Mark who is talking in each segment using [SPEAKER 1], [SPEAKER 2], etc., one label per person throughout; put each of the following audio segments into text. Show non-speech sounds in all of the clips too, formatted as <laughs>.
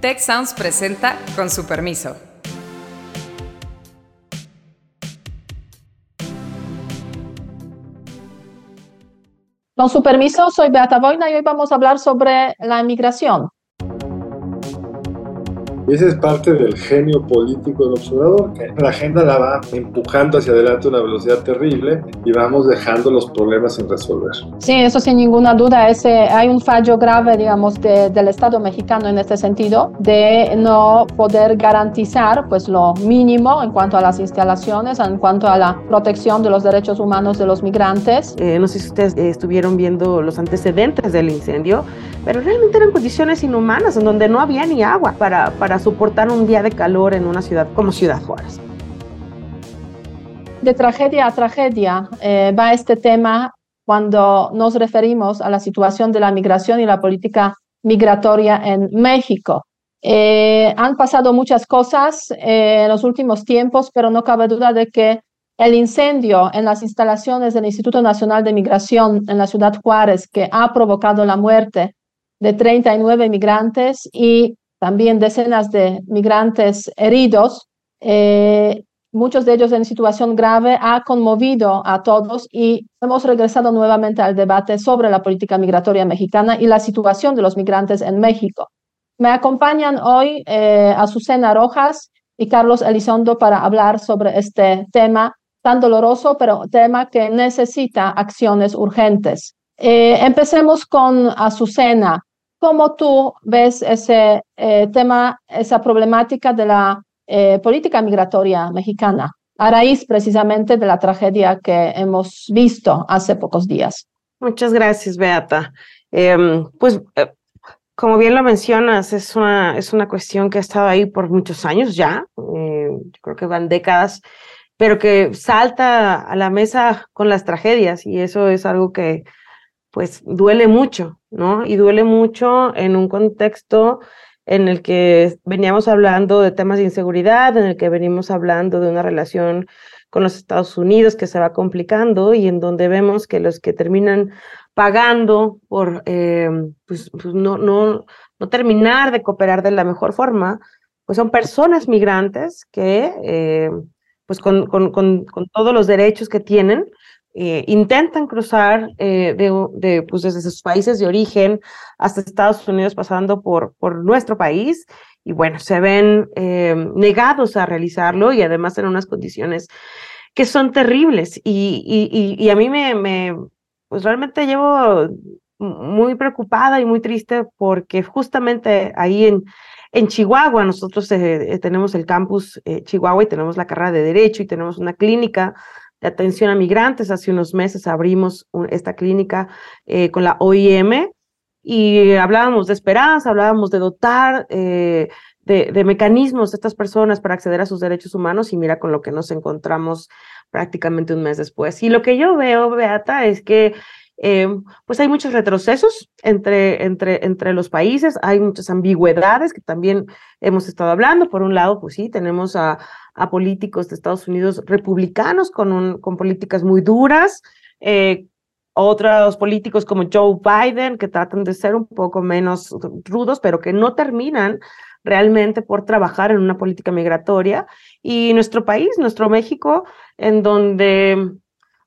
[SPEAKER 1] Tech Sounds presenta con su permiso.
[SPEAKER 2] Con su permiso, soy Beata Boina y hoy vamos a hablar sobre la migración.
[SPEAKER 3] Y ese es parte del genio político del observador, que la agenda la va empujando hacia adelante a una velocidad terrible y vamos dejando los problemas sin resolver.
[SPEAKER 2] Sí, eso sin ninguna duda. Ese, hay un fallo grave, digamos, del Estado mexicano en este sentido, de no poder garantizar pues, lo mínimo en cuanto a las instalaciones, en cuanto a la protección de los derechos humanos de los migrantes.
[SPEAKER 4] Eh, no sé si ustedes eh, estuvieron viendo los antecedentes del incendio, pero realmente eran condiciones inhumanas en donde no había ni agua para, para soportar un día de calor en una ciudad como Ciudad Juárez.
[SPEAKER 2] De tragedia a tragedia eh, va este tema cuando nos referimos a la situación de la migración y la política migratoria en México. Eh, han pasado muchas cosas eh, en los últimos tiempos, pero no cabe duda de que el incendio en las instalaciones del Instituto Nacional de Migración en la ciudad Juárez, que ha provocado la muerte de 39 migrantes y también decenas de migrantes heridos, eh, muchos de ellos en situación grave, ha conmovido a todos y hemos regresado nuevamente al debate sobre la política migratoria mexicana y la situación de los migrantes en México. Me acompañan hoy eh, Azucena Rojas y Carlos Elizondo para hablar sobre este tema tan doloroso, pero tema que necesita acciones urgentes. Eh, empecemos con Azucena. ¿Cómo tú ves ese eh, tema, esa problemática de la eh, política migratoria mexicana a raíz precisamente de la tragedia que hemos visto hace pocos días?
[SPEAKER 4] Muchas gracias, Beata. Em, pues, eh, como bien lo mencionas, es una, es una cuestión que ha estado ahí por muchos años ya, yo creo que van décadas, pero que salta a la mesa con las tragedias y eso es algo que pues duele mucho, ¿no? Y duele mucho en un contexto en el que veníamos hablando de temas de inseguridad, en el que venimos hablando de una relación con los Estados Unidos que se va complicando y en donde vemos que los que terminan pagando por eh, pues, pues, no, no, no terminar de cooperar de la mejor forma, pues son personas migrantes que, eh, pues con, con, con, con, todos los derechos que tienen, eh, intentan cruzar eh, de, pues desde sus países de origen hasta Estados Unidos pasando por, por nuestro país y bueno, se ven eh, negados a realizarlo y además en unas condiciones que son terribles. Y, y, a mí me, me, pues realmente llevo muy preocupada y muy triste porque justamente ahí en, en Chihuahua, nosotros tenemos el campus Chihuahua y tenemos la carrera de Derecho y tenemos una clínica de atención a migrantes. Hace unos meses abrimos esta clínica eh, con la OIM y hablábamos de esperanza, hablábamos de dotar eh, de, de, mecanismos a estas personas para acceder a sus derechos humanos y mira con lo que nos encontramos prácticamente un mes después. Y lo que yo veo, Beata, es que eh, pues hay muchos retrocesos entre, entre, entre los países, hay muchas ambigüedades que también hemos estado hablando. Por un lado, pues sí, tenemos a, a políticos de Estados Unidos republicanos con, un, con políticas muy duras, eh, otros políticos como Joe Biden que tratan de ser un poco menos rudos, pero que no terminan realmente por trabajar en una política migratoria. Y nuestro país, nuestro México, en donde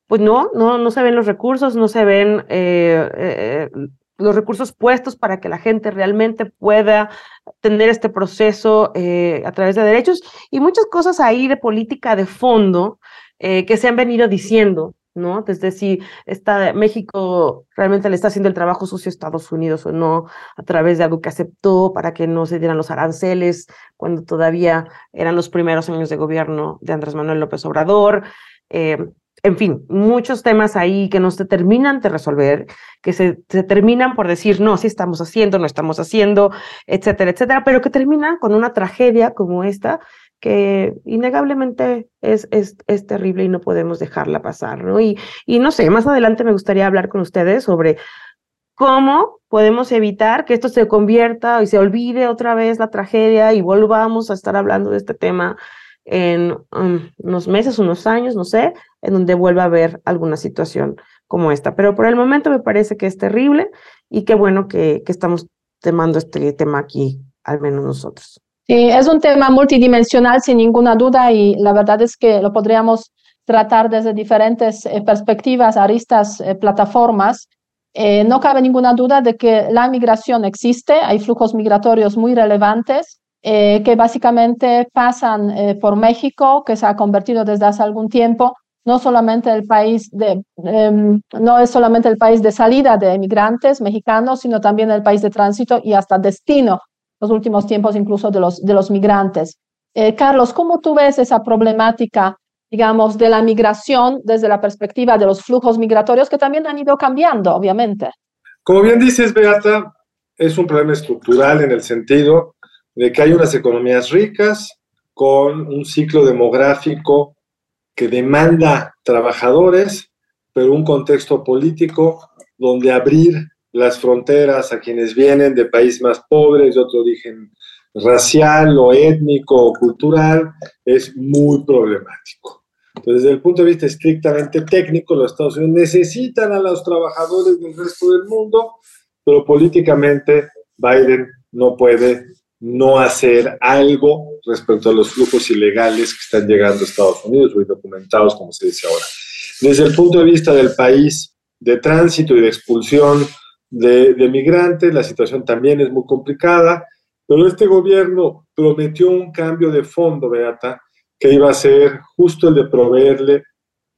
[SPEAKER 4] pues no, no, no se ven los recursos, no se ven eh, eh, los recursos puestos para que la gente realmente pueda tener este proceso eh, a través de derechos y muchas cosas ahí de política de fondo que se han venido diciendo, ¿no? Desde si está, México realmente le está haciendo el trabajo sucio a Estados Unidos o no, a través de algo que aceptó para que no se dieran los aranceles cuando todavía eran los primeros años de gobierno de Andrés Manuel López Obrador en fin, muchos temas ahí que no se terminan de resolver, que se, terminan por decir, no, sí estamos haciendo, no estamos haciendo, etcétera, etcétera, pero que terminan con una tragedia como esta que innegablemente es, es, es terrible y no podemos dejarla pasar, ¿no? Y, y no sé, más adelante me gustaría hablar con ustedes sobre cómo podemos evitar que esto se convierta y se olvide otra vez la tragedia y volvamos a estar hablando de este tema en um, unos meses, unos años, no sé, en donde vuelva a haber alguna situación como esta. Pero por el momento me parece que es terrible y qué bueno que, que estamos tomando este tema aquí al menos nosotros.
[SPEAKER 2] Sí, es un tema multidimensional sin ninguna duda y la verdad es que lo podríamos tratar desde diferentes eh, perspectivas, aristas, eh, plataformas. Eh, no cabe ninguna duda de que la migración existe, hay flujos migratorios muy relevantes que básicamente pasan por México, que se ha convertido desde hace algún tiempo no solamente el país de, em, no es solamente el país de salida de emigrantes mexicanos, sino también el país de tránsito y hasta destino, los últimos tiempos incluso de los, de los migrantes. Carlos, ¿cómo tú ves esa problemática digamos, de la migración desde la perspectiva de los flujos migratorios que también han ido cambiando, obviamente.
[SPEAKER 3] Como bien dices, Beata, es un problema estructural en el sentido de que hay unas economías ricas con un ciclo demográfico que demanda trabajadores, pero un contexto político donde abrir las fronteras a quienes vienen de países más pobres, de otro origen racial o étnico o cultural, es muy problemático. Entonces, desde el punto de vista estrictamente técnico, los Estados Unidos necesitan a los trabajadores del resto del mundo, pero políticamente Biden no puede no hacer algo respecto a los flujos ilegales que están llegando a Estados Unidos o indocumentados, como se dice ahora. Desde el punto de vista del país de tránsito y de expulsión de, de migrantes, la situación también es muy complicada, pero este gobierno prometió un cambio de fondo, Beata, que iba a ser justo el de proveerle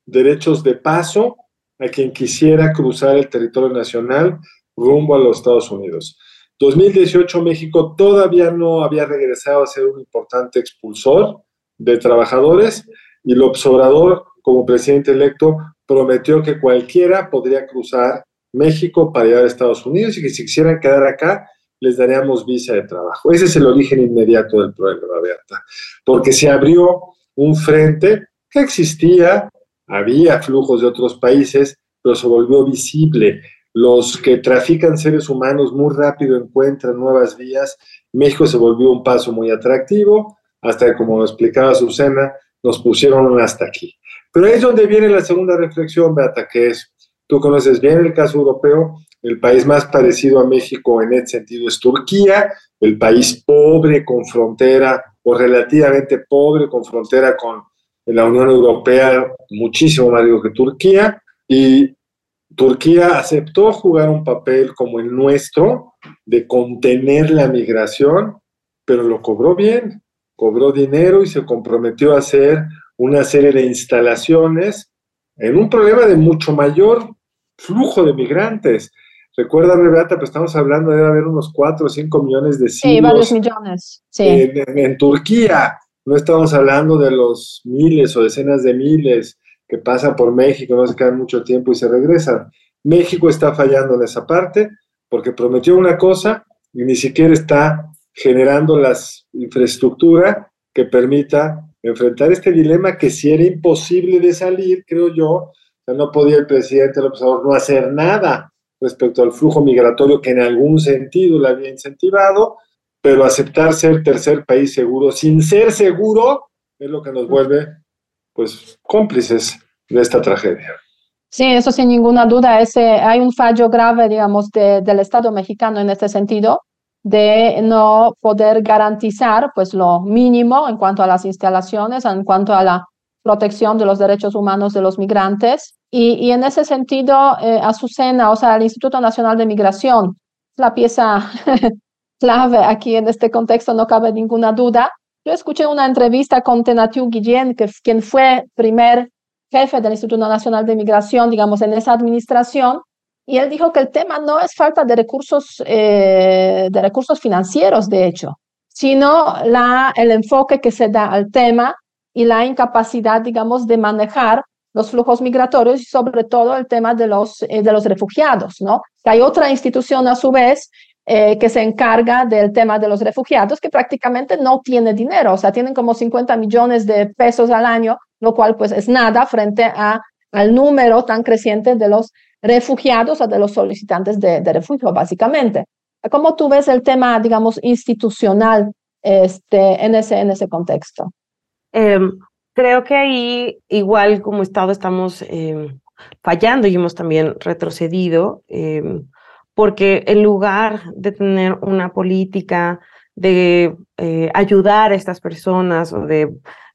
[SPEAKER 3] derechos de paso a quien quisiera cruzar el territorio nacional rumbo a los Estados Unidos. 2018 México todavía no había regresado a ser un importante expulsor de trabajadores y el observador como presidente electo prometió que cualquiera podría cruzar México para ir a Estados Unidos y que si quisieran quedar acá les daríamos visa de trabajo. Ese es el origen inmediato del problema, Beata, porque se abrió un frente que existía, había flujos de otros países, pero se volvió visible. Los que trafican seres humanos muy rápido encuentran nuevas vías. México se volvió un paso muy atractivo, hasta que, como explicaba Susana, nos pusieron hasta aquí. Pero ahí es donde viene la segunda reflexión, Beata, que es, tú conoces bien el caso europeo, el país más parecido a México en ese sentido es Turquía, el país pobre con frontera o relativamente pobre con frontera con la Unión Europea, muchísimo más rico que Turquía, y Turquía aceptó jugar un papel como el nuestro de contener la migración, pero lo cobró bien, cobró dinero y se comprometió a hacer una serie de instalaciones en un problema de mucho mayor flujo de migrantes. Recuerda, Beata, pues estamos hablando de haber unos 4 o 5 millones de
[SPEAKER 2] sirios. Sí, varios millones. Sí.
[SPEAKER 3] En, Turquía. No estamos hablando de los miles o decenas de miles que pasan por México, no se quedan mucho tiempo y se regresan. México está fallando en esa parte porque prometió una cosa y ni siquiera está generando la infraestructura que permita enfrentar este dilema que si era imposible de salir, creo yo, no podía el presidente López Obrador no hacer nada respecto al flujo migratorio que en algún sentido le había incentivado, pero aceptar ser tercer país seguro sin ser seguro es lo que nos vuelve pues cómplices de esta tragedia.
[SPEAKER 2] Sí, eso sin ninguna duda. Ese, hay un fallo grave, digamos, del Estado mexicano en este sentido, de no poder garantizar pues lo mínimo en cuanto a las instalaciones, en cuanto a la protección de los derechos humanos de los migrantes. Y, y en ese sentido, eh, Azucena, o sea, el Instituto Nacional de Migración, la pieza <laughs> clave aquí en este contexto, no cabe ninguna duda. Yo escuché una entrevista con Tenatiu Guillén, que, quien fue primer jefe del Instituto Nacional de Migración, digamos, en esa administración, y él dijo que el tema no es falta de recursos, eh, de recursos financieros, de hecho, sino la, el enfoque que se da al tema y la incapacidad, digamos, de manejar los flujos migratorios y sobre todo el tema de los, eh, de los refugiados, ¿no? Hay otra institución a su vez eh, que se encarga del tema de los refugiados que prácticamente no tiene dinero, o sea, tienen como 50 millones de pesos al año, lo cual pues es nada frente a, al número tan creciente de los refugiados o de los solicitantes de, de refugio, básicamente. ¿Cómo tú ves el tema, digamos, institucional este, en, ese, en ese contexto?
[SPEAKER 4] Em, creo que ahí, igual como Estado, estamos em, fallando y hemos también retrocedido, em, porque en lugar de tener una política de eh, ayudar a estas personas o de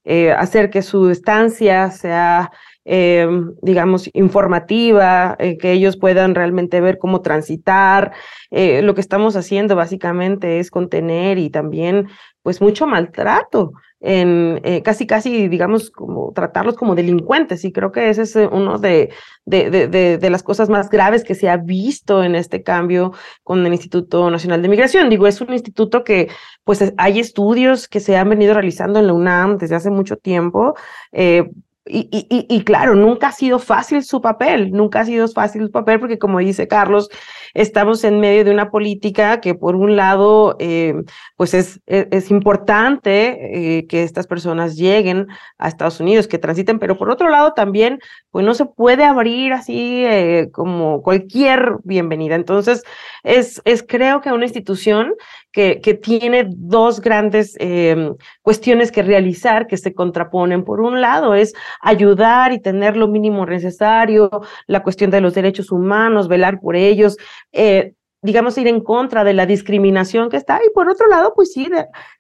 [SPEAKER 4] eh, hacer que su estancia sea, em, digamos, informativa, eh, que ellos puedan realmente ver cómo transitar. lo que estamos haciendo básicamente es contener y también, pues, mucho maltrato en eh, casi, casi, digamos, como tratarlos como delincuentes. Y creo que ese es eh, uno de, de, de, de, las cosas más graves que se ha visto en este cambio con el Instituto Nacional de Migración. Digo, es un instituto que, pues, hay estudios que se han venido realizando en la UNAM desde hace mucho tiempo. Eh, y, y, y, claro, nunca ha sido fácil su papel, nunca ha sido fácil su papel porque como dice Carlos, estamos en medio de una política que por un lado, eh, pues es, e, es, importante eh, que estas personas lleguen a Estados Unidos, que transiten, pero por otro lado también, pues no se puede abrir así eh, como cualquier bienvenida. Entonces, es, es creo que una institución que, tiene dos grandes em, cuestiones que realizar que se contraponen. Por un lado, es ayudar y tener lo mínimo necesario, la cuestión de los derechos humanos, velar por ellos, eh, digamos, ir en contra de la discriminación que está, y por otro lado, pues sí,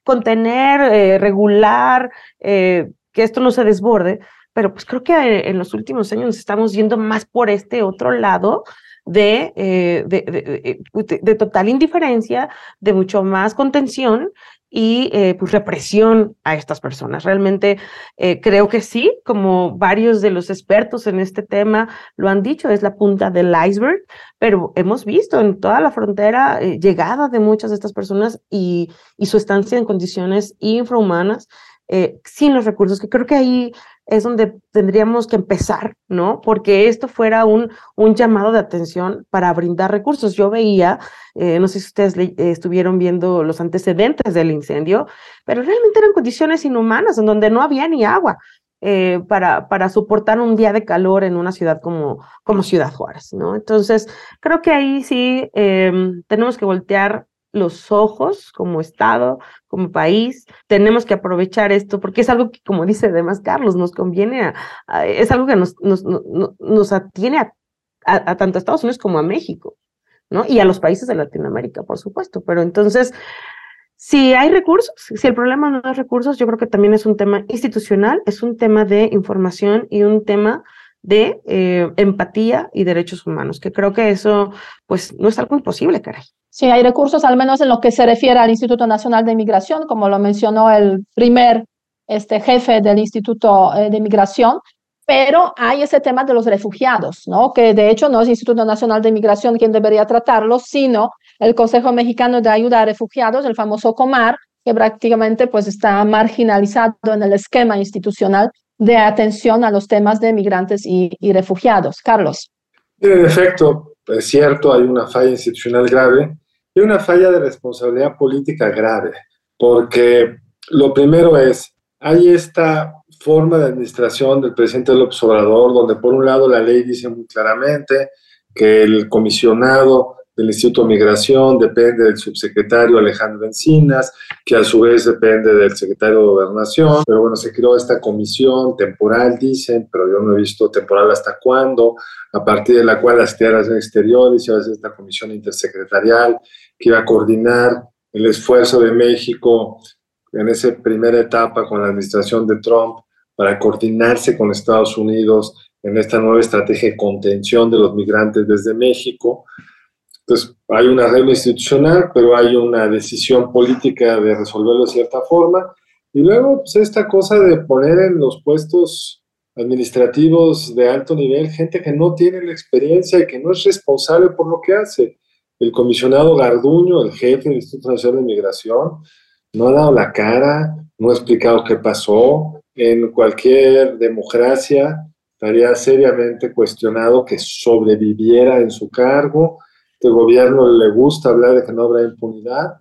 [SPEAKER 4] contener, eh, regular, eh, que esto no se desborde, pero pues creo que en los últimos años estamos yendo más por este otro lado de, de, de, total indiferencia, de mucho más contención y eh, pues represión a estas personas. Realmente eh, creo que sí, como varios de los expertos en este tema lo han dicho, es la punta del iceberg, pero hemos visto en toda la frontera eh, llegada de muchas de estas personas y, y su estancia en condiciones infrahumanas. sin los recursos, que creo que ahí es donde tendríamos que empezar, ¿no? Porque esto fuera un, un llamado de atención para brindar recursos. Yo veía, eh, no sé si ustedes estuvieron viendo los antecedentes del incendio, pero realmente eran condiciones inhumanas en donde no había ni agua. Eh, para, para soportar un día de calor en una ciudad como, como Ciudad Juárez, ¿no? Entonces, creo que ahí sí em, tenemos que voltear los ojos como Estado, como país. Tenemos que aprovechar esto porque es algo que, como dice además Carlos, nos conviene, a, es algo que nos, nos, nos, atiene a, a, tanto a Estados Unidos como a México, ¿no? Y a los países de Latinoamérica, por supuesto. Pero entonces, si hay recursos, si el problema no es recursos, yo creo que también es un tema institucional, es un tema de información y un tema de eh, empatía y derechos humanos, que creo que eso, pues, no es algo imposible, caray.
[SPEAKER 2] Sí, hay recursos, al menos en lo que se refiere al Instituto Nacional de Migración, como lo mencionó el primer este, jefe del Instituto eh, de Migración, pero hay ese tema de los refugiados, ¿no? que de hecho no es el Instituto Nacional de Migración quien debería tratarlo, sino el Consejo Mexicano de Ayuda a Refugiados, el famoso COMAR, que prácticamente pues está marginalizado en el esquema institucional de atención a los temas de migrantes y, refugiados. Carlos.
[SPEAKER 3] En efecto, es cierto, hay una falla institucional grave y una falla de responsabilidad política grave, porque lo primero es, hay esta forma de administración del presidente López Obrador, donde por un lado la ley dice muy claramente que el comisionado del Instituto de Migración depende del subsecretario Alejandro Encinas, que a su vez depende del secretario de Gobernación. Pero bueno, se creó esta comisión temporal, dicen, pero yo no he visto temporal hasta cuándo, a partir de la cual las tierras exteriores y a veces esta comisión intersecretarial que iba a coordinar el esfuerzo de México en esa primera etapa con la administración de Trump para coordinarse con Estados Unidos en esta nueva estrategia de contención de los migrantes desde México. Entonces, hay un arreglo institucional, pero hay una decisión política de resolverlo de cierta forma. Y luego, pues, esta cosa de poner en los puestos administrativos de alto nivel gente que no tiene la experiencia y que no es responsable por lo que hace. El comisionado Garduño, el jefe del Instituto Nacional de Migración, no ha dado la cara, no ha explicado qué pasó. En cualquier democracia estaría seriamente cuestionado que sobreviviera en su cargo este gobierno le gusta hablar de que no habrá impunidad,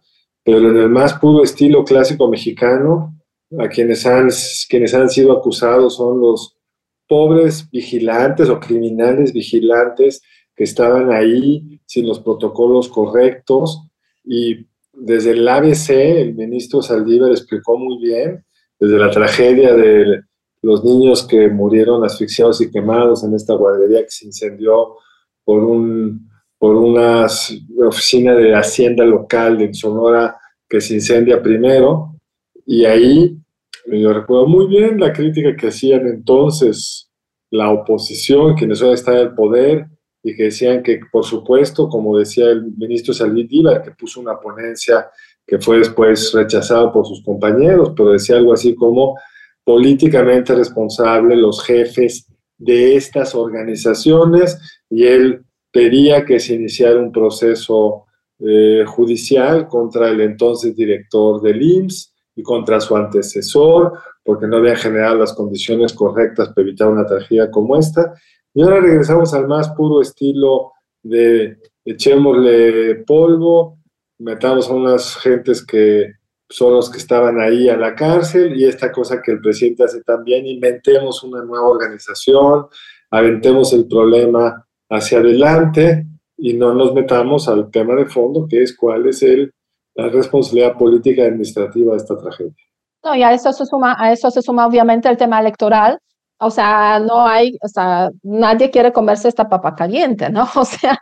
[SPEAKER 3] pero en el más puro estilo clásico mexicano, a quienes han, quienes han sido acusados son los pobres vigilantes o criminales vigilantes que estaban ahí sin los protocolos correctos. Y desde el ABC el ministro Saldívar explicó muy bien, desde la tragedia de los niños que murieron asfixiados y quemados en esta guardería que se incendió por un por una oficina de Hacienda local de Sonora que se incendia primero, y ahí yo recuerdo muy bien la crítica que hacían entonces la oposición, quienes hoy están en el poder, y que decían que, por supuesto, como decía el ministro Salvidiva, que puso una ponencia que fue después rechazado por sus compañeros, pero decía algo así como políticamente responsable los jefes de estas organizaciones y él pedía que se iniciara un proceso eh, judicial contra el entonces director del IMSS y contra su antecesor, porque no habían generado las condiciones correctas para evitar una tragedia como esta. Y ahora regresamos al más puro estilo de echémosle polvo, metamos a unas gentes que son los que estaban ahí a la cárcel y esta cosa que el presidente hace también, inventemos una nueva organización, aventemos el problema hacia adelante y no nos metamos al tema de fondo, que es cuál es el, la responsabilidad política y administrativa de esta tragedia.
[SPEAKER 2] No, y a eso se suma, a eso se suma obviamente el tema electoral, o sea, no hay, o sea, nadie quiere comerse esta papa caliente, ¿no? <laughs> O sea,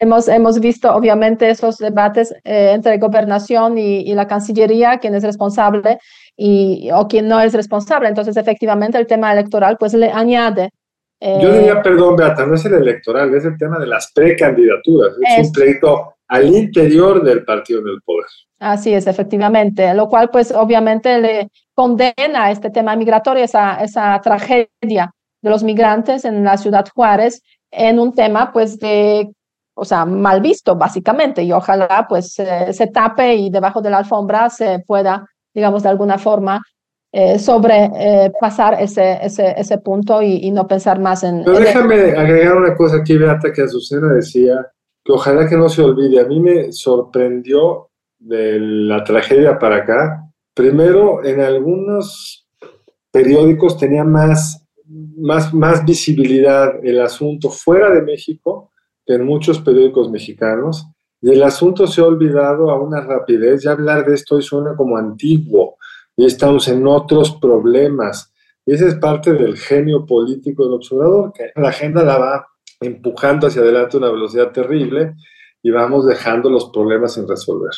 [SPEAKER 2] hemos, hemos visto obviamente esos debates eh, entre gobernación y, y, la Cancillería, quién es responsable y, o quién no es responsable. Entonces, efectivamente, el tema electoral pues le añade.
[SPEAKER 3] Eh, Yo diría, perdón, Beata, no es el electoral, es el tema de las precandidaturas. Es, es un pleito al interior del partido del poder.
[SPEAKER 2] Así es, efectivamente, lo cual pues obviamente le condena este tema migratorio, esa, esa tragedia de los migrantes en la ciudad Juárez, en un tema pues de, o sea, mal visto básicamente, y ojalá pues eh, se tape y debajo de la alfombra se pueda, digamos, de alguna forma eh, sobrepasar eh, ese, ese, ese punto y, y, no pensar más en...
[SPEAKER 3] Pero déjame agregar una cosa aquí, Beata, que Azucena decía, que ojalá que no se olvide, a mí me sorprendió de la tragedia para acá, primero en algunos periódicos tenía más, más, más visibilidad el asunto fuera de México que en muchos periódicos mexicanos, y el asunto se ha olvidado a una rapidez, ya hablar de esto hoy suena como antiguo, y estamos en otros problemas, y ese es parte del genio político del observador, que la agenda la va empujando hacia adelante a una velocidad terrible y vamos dejando los problemas sin resolver.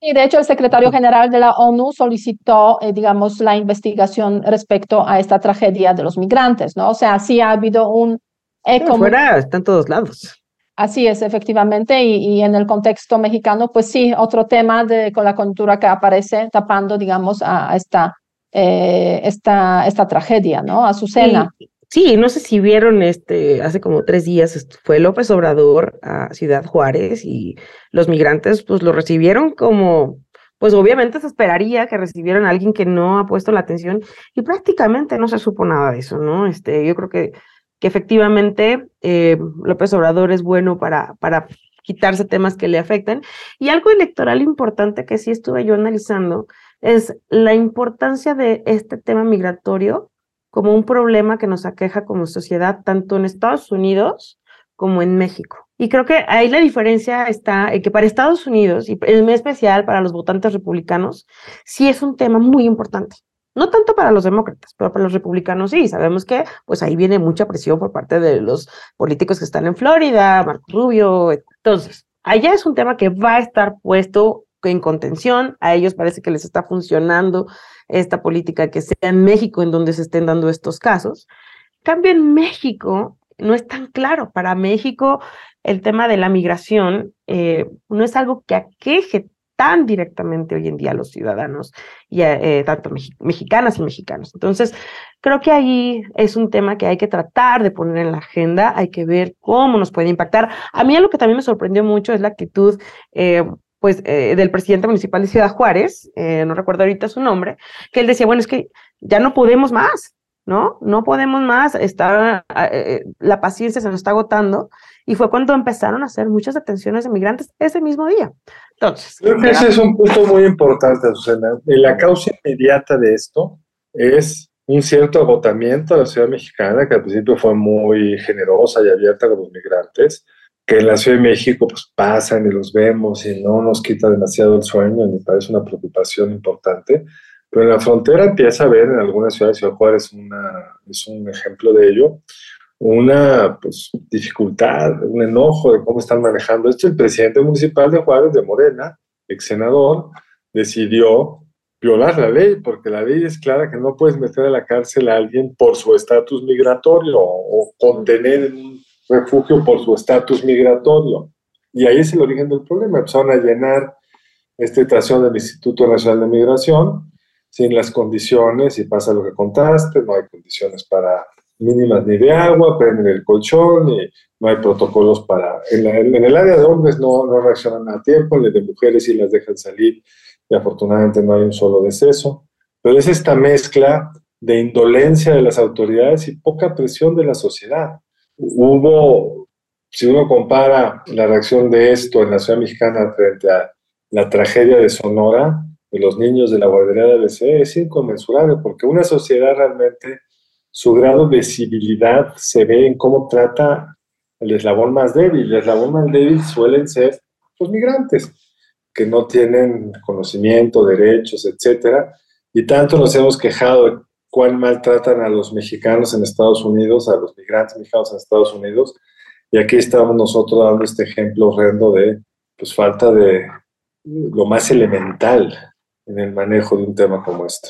[SPEAKER 2] Y de hecho, el secretario general de la ONU solicitó, eh, digamos, la investigación respecto a esta tragedia de los migrantes, ¿no? O sea, sí ha habido un
[SPEAKER 4] eco. Fuera está en todos lados.
[SPEAKER 2] Así es, efectivamente, y, y, en el contexto mexicano, pues sí, otro tema de, con la coyuntura que aparece tapando, digamos, a, a esta, eh, esta, esta tragedia, ¿no? A Azucena.
[SPEAKER 4] Sí. Sí, no sé si vieron este, hace como tres días fue López Obrador a Ciudad Juárez y los migrantes pues lo recibieron como, pues obviamente se esperaría que recibieran a alguien que no ha puesto la atención y prácticamente no se supo nada de eso, ¿no? Este, yo creo que, que efectivamente eh, López Obrador es bueno para, para quitarse temas que le afectan. Y algo electoral importante que sí estuve yo analizando es la importancia de este tema migratorio como un problema que nos aqueja como sociedad, tanto en Estados Unidos como en México. Y creo que ahí la diferencia está en que para Estados Unidos, y en especial para los votantes republicanos, sí es un tema muy importante. No tanto para los demócratas, pero para los republicanos sí. Sabemos que pues ahí viene mucha presión por parte de los políticos que están en Florida, Marco Rubio. Entonces, allá es un tema que va a estar puesto en contención. A ellos parece que les está funcionando esta política que sea en México en donde se estén dando estos casos. cambio, en México no es tan claro. Para México, el tema de la migración eh, no es algo que aqueje tan directamente hoy en día a los ciudadanos, y eh, tanto mexicanas y mexicanos. Entonces, creo que ahí es un tema que hay que tratar de poner en la agenda, hay que ver cómo nos puede impactar. A mí lo que también me sorprendió mucho es la actitud eh, pues, eh, del presidente municipal de Ciudad Juárez, no recuerdo ahorita su nombre, que él decía, bueno, es que ya no podemos más, ¿no? No podemos más, está, la paciencia se nos está agotando, y fue cuando empezaron a hacer muchas detenciones de migrantes ese mismo día. Entonces,
[SPEAKER 3] creo que ese es un punto muy importante, Susana. La causa inmediata de esto es un cierto agotamiento de la ciudad mexicana, que al principio fue muy generosa y abierta con los migrantes, que en la Ciudad de México pues pasan y los vemos y no nos quita demasiado el sueño, ni parece una preocupación importante, pero en la frontera empieza a ver en algunas ciudades, Ciudad Juárez una, es un ejemplo de ello, una pues, dificultad, un enojo de cómo están manejando esto. El presidente municipal de Juárez, de Morena, ex senador, decidió violar la ley, porque la ley es clara que no puedes meter a la cárcel a alguien por su estatus migratorio o contener en un refugio por su estatus migratorio. Y ahí es el origen del problema. Empezaron a llenar esta estación del Instituto Nacional de Migración sin las condiciones, y pasa lo que contaste, no hay condiciones para mínimas ni de agua, prenden el colchón, y no hay protocolos para... En, en el área de hombres no, no reaccionan a tiempo, en el de mujeres sí las dejan salir y afortunadamente no hay un solo deceso. Pero es esta mezcla de indolencia de las autoridades y poca presión de la sociedad. Hubo, si uno compara la reacción de esto en la ciudad mexicana frente a la tragedia de Sonora, de los niños de la guardería de ABC, es inconmensurable, porque una sociedad realmente, su grado de civilidad se ve en cómo trata el eslabón más débil. El eslabón más débil suelen ser los migrantes que no tienen conocimiento, derechos, etcétera, y tanto nos hemos quejado de cuán maltratan a los mexicanos en Estados Unidos, a los migrantes mexicanos en Estados Unidos, y aquí estamos nosotros dando este ejemplo horrendo de pues, falta de lo más elemental en el manejo de un tema como este.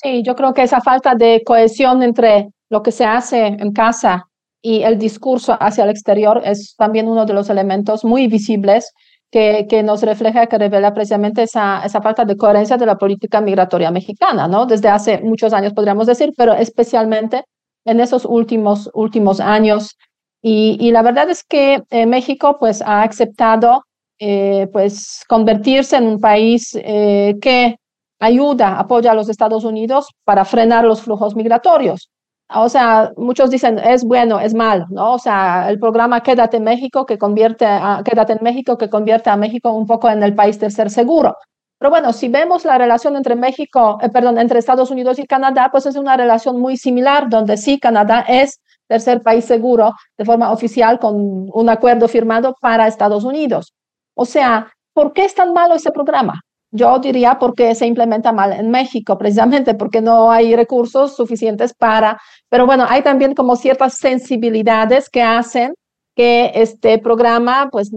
[SPEAKER 2] Sí, yo creo que esa falta de cohesión entre lo que se hace en casa y el discurso hacia el exterior es también uno de los elementos muy visibles que, que, nos refleja, que revela precisamente esa, esa falta de coherencia de la política migratoria mexicana, ¿no? Desde hace muchos años, podríamos decir, pero especialmente en esos últimos, últimos años. Y, y la verdad es que eh, México, pues, ha aceptado, eh, pues, convertirse en un país eh, que ayuda, apoya a los Estados Unidos para frenar los flujos migratorios o sea, muchos dicen es bueno, es malo, ¿no? O sea, el programa Quédate en México que convierte a, Quédate en México que convierte a México un poco en el país de ser seguro. Pero bueno, si vemos la relación entre México, eh, perdón, entre Estados Unidos y Canadá, pues es una relación muy similar, donde sí, Canadá es tercer país seguro de forma oficial con un acuerdo firmado para Estados Unidos. O sea, ¿por qué es tan malo ese programa? Yo diría porque se implementa mal en México, precisamente porque no hay recursos suficientes para, pero bueno, hay también como ciertas sensibilidades que hacen que este programa, pues,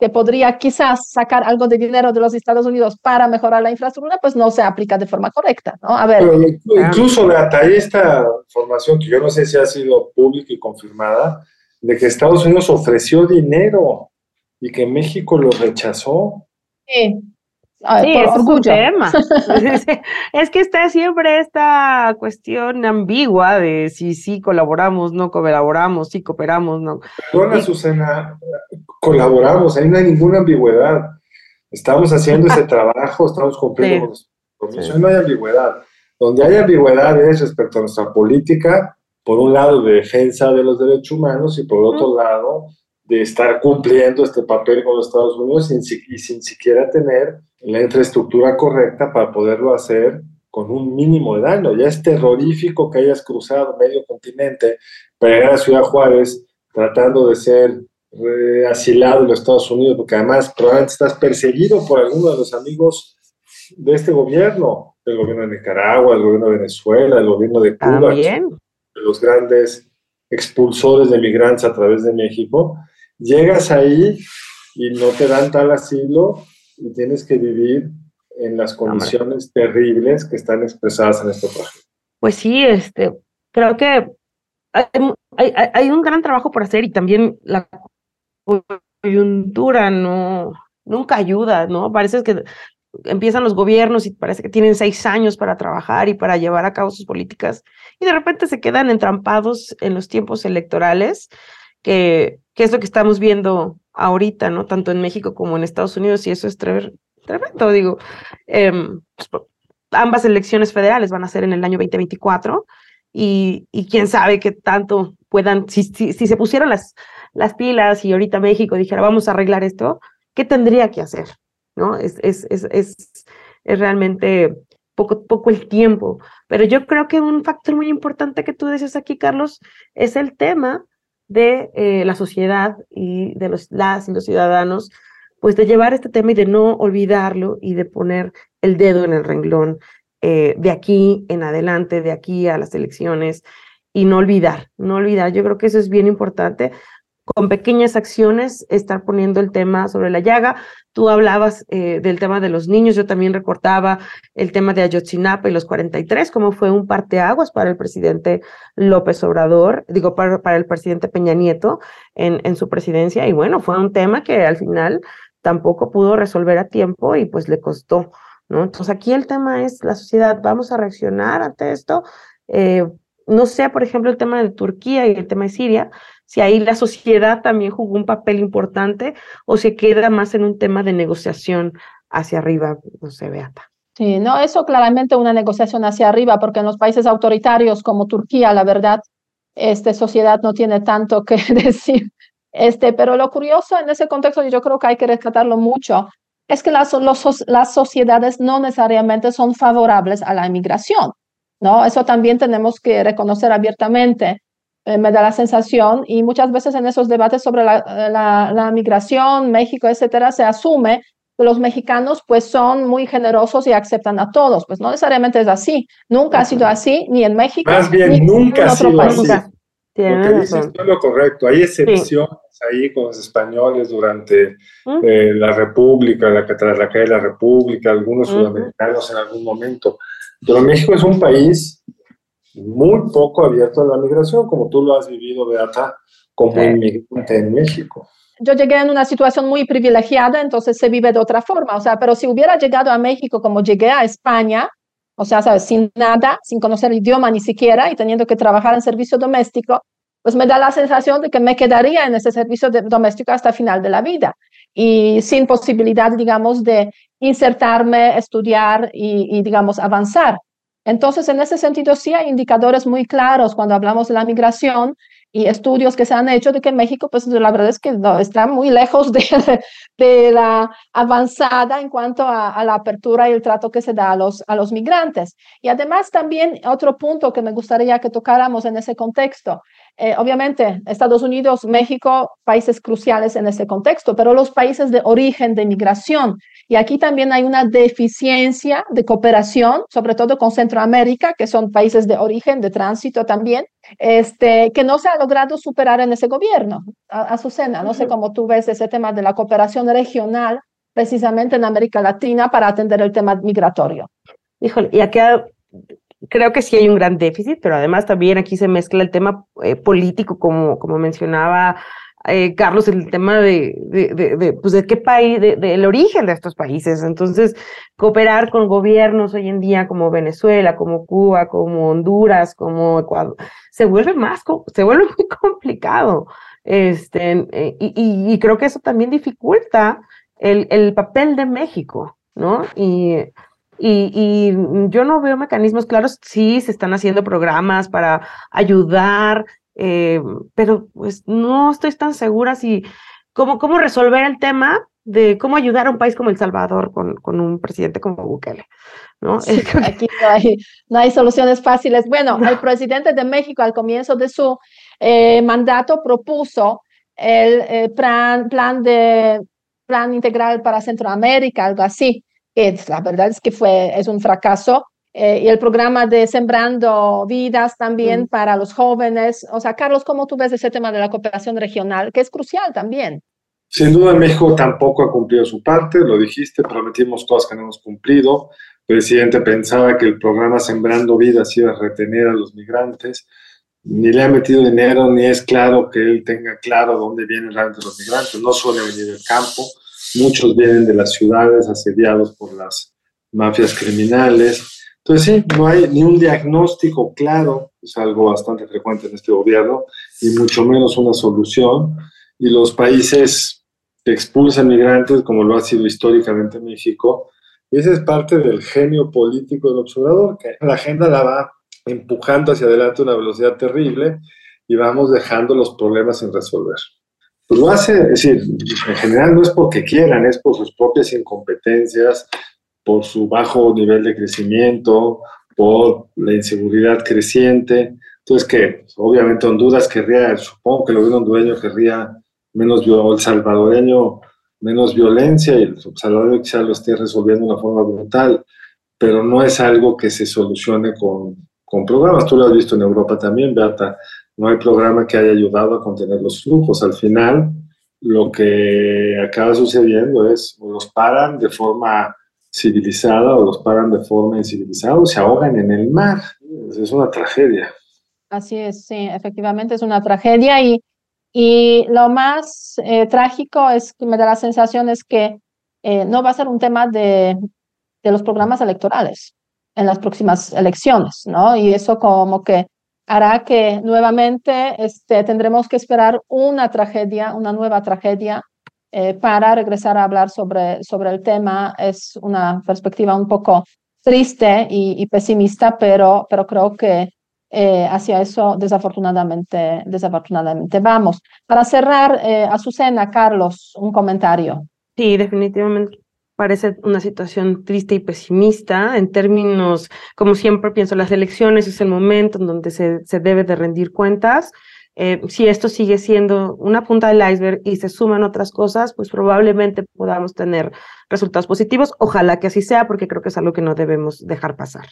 [SPEAKER 2] que podría quizás sacar algo de dinero de los Estados Unidos para mejorar la infraestructura, pues no se aplica de forma correcta, ¿no? A ver.
[SPEAKER 3] incluso, Beata, hay esta información que yo no sé si ha sido pública y confirmada, de que Estados Unidos ofreció dinero y que México lo rechazó.
[SPEAKER 4] Sí, sí, es un tema. <laughs> es que está siempre esta cuestión ambigua de si sí colaboramos, no colaboramos, si cooperamos, no.
[SPEAKER 3] Perdona, Susana, colaboramos, ahí no hay ninguna ambigüedad. Estamos haciendo ese <laughs> trabajo, estamos cumpliendo con los no hay ambigüedad. Donde hay ambigüedad es respecto a nuestra política, por un lado, de defensa de los derechos humanos y por otro lado, de estar cumpliendo este papel con los Estados Unidos y sin siquiera tener la infraestructura correcta para poderlo hacer con un mínimo de daño. Ya es terrorífico que hayas cruzado medio continente para llegar a Ciudad Juárez tratando de ser eh, asilado en los Estados Unidos, porque además probablemente estás perseguido por alguno de los amigos de este gobierno, del gobierno de Nicaragua, del gobierno de Venezuela, del gobierno de Cuba, de los grandes expulsores de migrantes a través de México. Llegas ahí y no te dan tal asilo y tienes que vivir en las condiciones terribles que están expresadas en este proyecto.
[SPEAKER 4] Pues sí, este, creo que hay, hay, un gran trabajo por hacer y también la coyuntura no nunca ayuda, ¿no? Parece que empiezan los gobiernos y parece que tienen seis años para trabajar y para llevar a cabo sus políticas y de repente se quedan entrampados en los tiempos electorales, que, que es lo que estamos viendo ahorita, ¿no? Tanto en México como en Estados Unidos, y eso es tremendo, digo. Em, pues, ambas elecciones federales van a ser en el año 2024 y, y quién sabe qué tanto puedan, si, si, se pusieran las, las pilas y ahorita México dijera, vamos a arreglar esto, ¿qué tendría que hacer? ¿No? Es, es, es, es, es realmente poco, poco el tiempo. Pero yo creo que un factor muy importante que tú dices aquí, Carlos, es el tema de eh, la sociedad y de los, las y los ciudadanos, pues de llevar este tema y de no olvidarlo y de poner el dedo en el renglón eh, de aquí en adelante, de aquí a las elecciones y no olvidar, no olvidar. Yo creo que eso es bien importante con pequeñas acciones estar poniendo el tema sobre la llaga. Tú hablabas eh, del tema de los niños, yo también recortaba el tema de Ayotzinapa y los 43, como fue un parteaguas para el presidente López Obrador, digo, para, para el presidente Peña Nieto en, en su presidencia. Y bueno, fue un tema que al final tampoco pudo resolver a tiempo y pues le costó, ¿no? Entonces aquí el tema es la sociedad, ¿vamos a reaccionar ante esto? Eh, no sé, por ejemplo, el tema de Turquía y el tema de Siria, si ahí la sociedad también jugó un papel importante o se queda más en un tema de negociación hacia arriba, no sé, Beata.
[SPEAKER 2] Sí, no, eso claramente una negociación hacia arriba, porque en los países autoritarios como Turquía, la verdad, esta sociedad no tiene tanto que <laughs> decir. Este, pero lo curioso en ese contexto, y yo creo que hay que rescatarlo mucho, es que las, los, las sociedades no necesariamente son favorables a la inmigración. ¿no? Eso también tenemos que reconocer abiertamente. Eh, me da la sensación, y muchas veces en esos debates sobre la, la, la, migración, México, etcétera, se asume que los mexicanos pues son muy generosos y aceptan a todos. Pues no necesariamente es así. Nunca ha sido así, ni en México.
[SPEAKER 3] Más bien,
[SPEAKER 2] ni
[SPEAKER 3] nunca
[SPEAKER 2] en
[SPEAKER 3] ha
[SPEAKER 2] otro
[SPEAKER 3] sido
[SPEAKER 2] país.
[SPEAKER 3] así. Lo que dices es lo correcto. Hay excepciones ahí con los españoles durante
[SPEAKER 4] ¿Mm?
[SPEAKER 3] eh, la República, la, tras la caída de la República, algunos sudamericanos en algún momento. Pero México es un país muy poco abierto a la migración, como tú lo has vivido, Beata, como inmigrante en México.
[SPEAKER 2] yo llegué en una situación muy privilegiada, entonces se vive de otra forma. O sea, pero si hubiera llegado a México como llegué a España, o sea, ¿sabes? sin nada, sin conocer el idioma ni siquiera y teniendo que trabajar en servicio doméstico, pues me da la sensación de que me quedaría en ese servicio de- doméstico hasta el final de la vida y sin posibilidad, digamos, de insertarme, estudiar y, y, digamos, avanzar. Entonces, en ese sentido, sí hay indicadores muy claros cuando hablamos de la migración y estudios que se han hecho de que México, pues la verdad es que no, está muy lejos de, de la avanzada en cuanto a, a, la apertura y el trato que se da a los, a los migrantes. Y además también otro punto que me gustaría que tocáramos en ese contexto. Eh, obviamente, Estados Unidos, México, países cruciales en ese contexto, pero los países de origen de migración. Y aquí también hay una deficiencia de cooperación, sobre todo con Centroamérica, que son países de origen, de tránsito también, este, que no se ha logrado superar en ese gobierno. Azucena, no sé cómo tú ves ese tema de la cooperación regional, precisamente en América Latina, para atender el tema migratorio.
[SPEAKER 4] Híjole, y aquí creo que sí hay un gran déficit, pero además también aquí se mezcla el tema eh, político, como, como mencionaba eh, Carlos, el tema de, de, pues de qué país, del de, origen de estos países. Entonces, cooperar con gobiernos hoy en día como Venezuela, como Cuba, como Honduras, como Ecuador, se vuelve más, se vuelve <laughs> muy complicado. Este, eh, y, y, creo que eso también dificulta el, el papel de México, ¿no? Y, y, yo no veo mecanismos claros, sí se están haciendo programas para ayudar, eh, pero pues no estoy tan segura si cómo, cómo resolver el tema de cómo ayudar a un país como El Salvador con, con un presidente como Bukele. ¿no?
[SPEAKER 2] Sí, <laughs> aquí no hay, no hay, soluciones fáciles. Bueno, el presidente de México al comienzo de su eh, mandato propuso el eh, plan, plan, de, plan integral para Centroamérica, algo así. Que la verdad es que fue, es un fracaso. Eh, y el programa de Sembrando Vidas también mm. para los jóvenes. O sea, Carlos, ¿cómo tú ves ese tema de la cooperación regional, que es crucial también?
[SPEAKER 3] Sin duda, México tampoco ha cumplido su parte, lo dijiste, prometimos cosas que no hemos cumplido. El presidente pensaba que el programa Sembrando Vidas iba a retener a los migrantes. Ni le ha metido dinero, ni es claro que él tenga claro dónde vienen realmente los migrantes. No suele venir del campo, muchos vienen de las ciudades asediados por las mafias criminales. Entonces, sí, no hay ni un diagnóstico claro, es algo bastante frecuente en este gobierno, y mucho menos una solución. Y los países expulsan migrantes, como lo ha sido históricamente México, y ese es parte del genio político del observador, que la agenda la va empujando hacia adelante a una velocidad terrible y vamos dejando los problemas sin resolver. Pues lo hace, es decir, en general no es porque quieran, es por sus propias incompetencias, por su bajo nivel de crecimiento, por la inseguridad creciente. Entonces, que obviamente Honduras querría, supongo que el gobierno hondureño querría menos, el salvadoreño, menos violencia y el salvadoreño quizá lo esté resolviendo de una forma brutal, pero no es algo que se solucione con, con programas. Tú lo has visto en Europa también, Beata. no hay programa que haya ayudado a contener los flujos. Al final, lo que acaba sucediendo es los paran de forma civilizada o los paran de forma incivilizada o se ahogan en el mar. Es una tragedia.
[SPEAKER 2] Así es, sí, efectivamente es una tragedia y, y lo más eh, trágico es que me da la sensación es que eh, no va a ser un tema de, de los programas electorales en las próximas elecciones, ¿no? Y eso como que hará que nuevamente este, tendremos que esperar una tragedia, una nueva tragedia eh, para regresar a hablar sobre, sobre el tema. Es una perspectiva un poco triste y, pesimista, pero, pero creo que eh, hacia eso desafortunadamente, desafortunadamente vamos. Para cerrar, eh, Azucena, Carlos, un comentario.
[SPEAKER 4] Sí, definitivamente parece una situación triste y pesimista en términos, como siempre pienso, las elecciones es el momento en donde se, se debe de rendir cuentas. Eh, si esto sigue siendo una punta del iceberg y se suman otras cosas, pues probablemente podamos tener resultados positivos. Ojalá que así sea, porque creo que es algo que no debemos dejar pasar.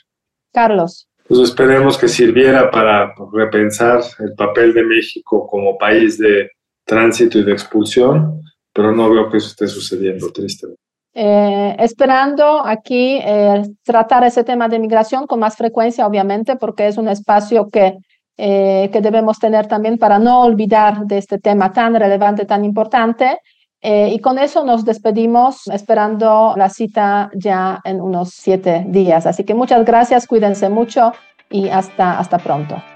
[SPEAKER 2] Carlos.
[SPEAKER 3] Pues esperemos que sirviera para repensar el papel de México como país de tránsito y de expulsión, pero no veo que eso esté sucediendo, tristemente.
[SPEAKER 2] Eh, esperando aquí eh, tratar ese tema de migración con más frecuencia, obviamente, porque es un espacio que, eh, que debemos tener también para no olvidar de este tema tan relevante, tan importante. y con eso nos despedimos esperando la cita ya en unos siete días. Así que muchas gracias, cuídense mucho y hasta, hasta pronto.